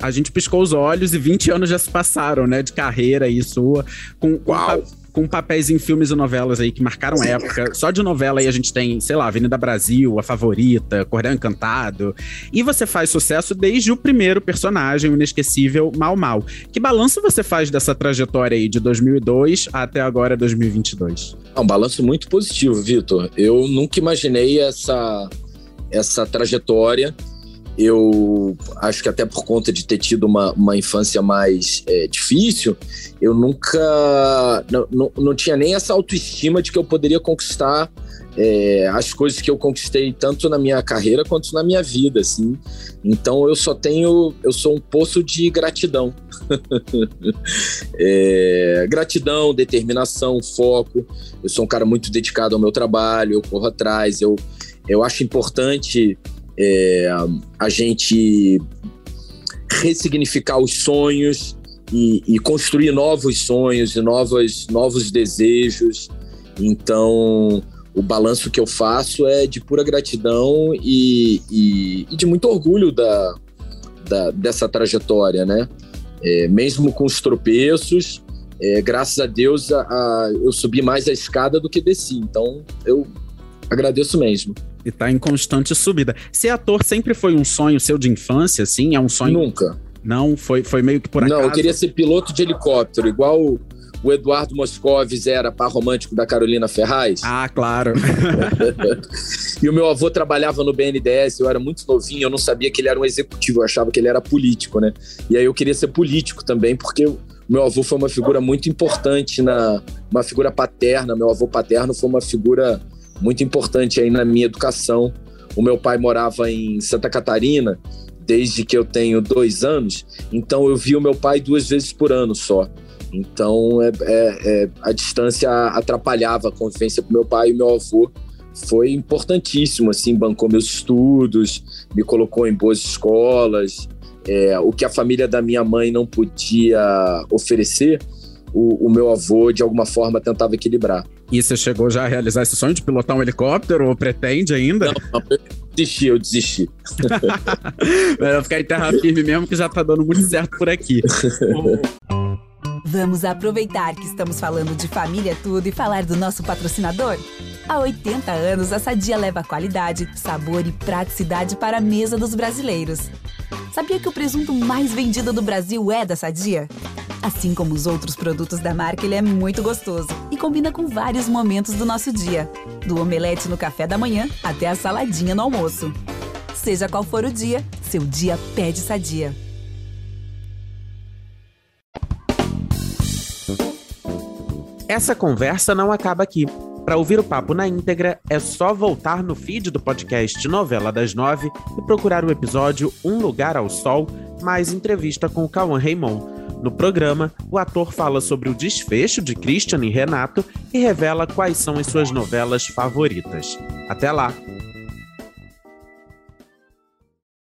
A gente piscou os olhos e 20 anos já se passaram, né? De carreira aí sua. Com, com, com papéis em filmes e novelas aí que marcaram época. Só de novela aí a gente tem, sei lá, Avenida Brasil, A Favorita, Cordel Encantado. E você faz sucesso desde o primeiro personagem, o inesquecível Mal Mal. Que balanço você faz dessa trajetória aí de 2002 até agora 2022? É um balanço muito positivo, Vitor. Eu nunca imaginei essa, essa trajetória eu acho que até por conta de ter tido uma, uma infância mais é, difícil, eu nunca. Não, não, não, tinha nem essa autoestima de que eu poderia conquistar é, as coisas que eu conquistei tanto na minha carreira quanto na minha vida, assim. Então eu só tenho. Eu sou um poço de gratidão. é, gratidão, determinação, foco. Eu sou um cara muito dedicado ao meu trabalho, eu corro atrás, eu, eu acho importante é, a gente ressignificar os sonhos e, e, construir novos sonhos e novos, novos desejos. Então, o balanço que eu faço é de pura gratidão e, e, e de muito orgulho da, da, dessa trajetória, né? É, mesmo com os tropeços, é, graças a Deus a, a, eu subi mais a escada do que desci. Então, eu agradeço mesmo. E tá em constante subida. Ser ator sempre foi um sonho seu de infância, assim? É um sonho. Nunca. Não, foi, foi meio que por acaso. Não, eu queria ser piloto de helicóptero, igual o Eduardo Moscovis era par romântico da Carolina Ferraz. Ah, claro. e o meu avô trabalhava no BNDES, eu era muito novinho, eu não sabia que ele era um executivo, eu achava que ele era político, né? E aí eu queria ser político também, porque o meu avô foi uma figura muito importante na uma figura paterna, meu avô paterno foi uma figura muito importante aí na minha educação. O meu pai morava em Santa Catarina desde que eu tenho dois anos, então eu vi o meu pai duas vezes por ano só. Então é, é, é, a distância atrapalhava a convivência com meu pai e meu avô. Foi importantíssimo, assim, bancou meus estudos, me colocou em boas escolas. É, o que a família da minha mãe não podia oferecer, o, o meu avô, de alguma forma, tentava equilibrar. E você chegou já a realizar esse sonho de pilotar um helicóptero ou pretende ainda? Não, não eu desisti, eu desisti. Melhor ficar em terra firme mesmo, que já tá dando muito certo por aqui. Vamos aproveitar que estamos falando de família tudo e falar do nosso patrocinador? Há 80 anos, a Sadia leva qualidade, sabor e praticidade para a mesa dos brasileiros. Sabia que o presunto mais vendido do Brasil é da Sadia? Assim como os outros produtos da marca, ele é muito gostoso e combina com vários momentos do nosso dia, do omelete no café da manhã até a saladinha no almoço. Seja qual for o dia, seu dia pede sadia. Essa conversa não acaba aqui. Para ouvir o papo na íntegra, é só voltar no feed do podcast Novela das Nove e procurar o episódio Um Lugar ao Sol, mais entrevista com o Cauã Raymond. No programa, o ator fala sobre o desfecho de Christian e Renato e revela quais são as suas novelas favoritas. Até lá!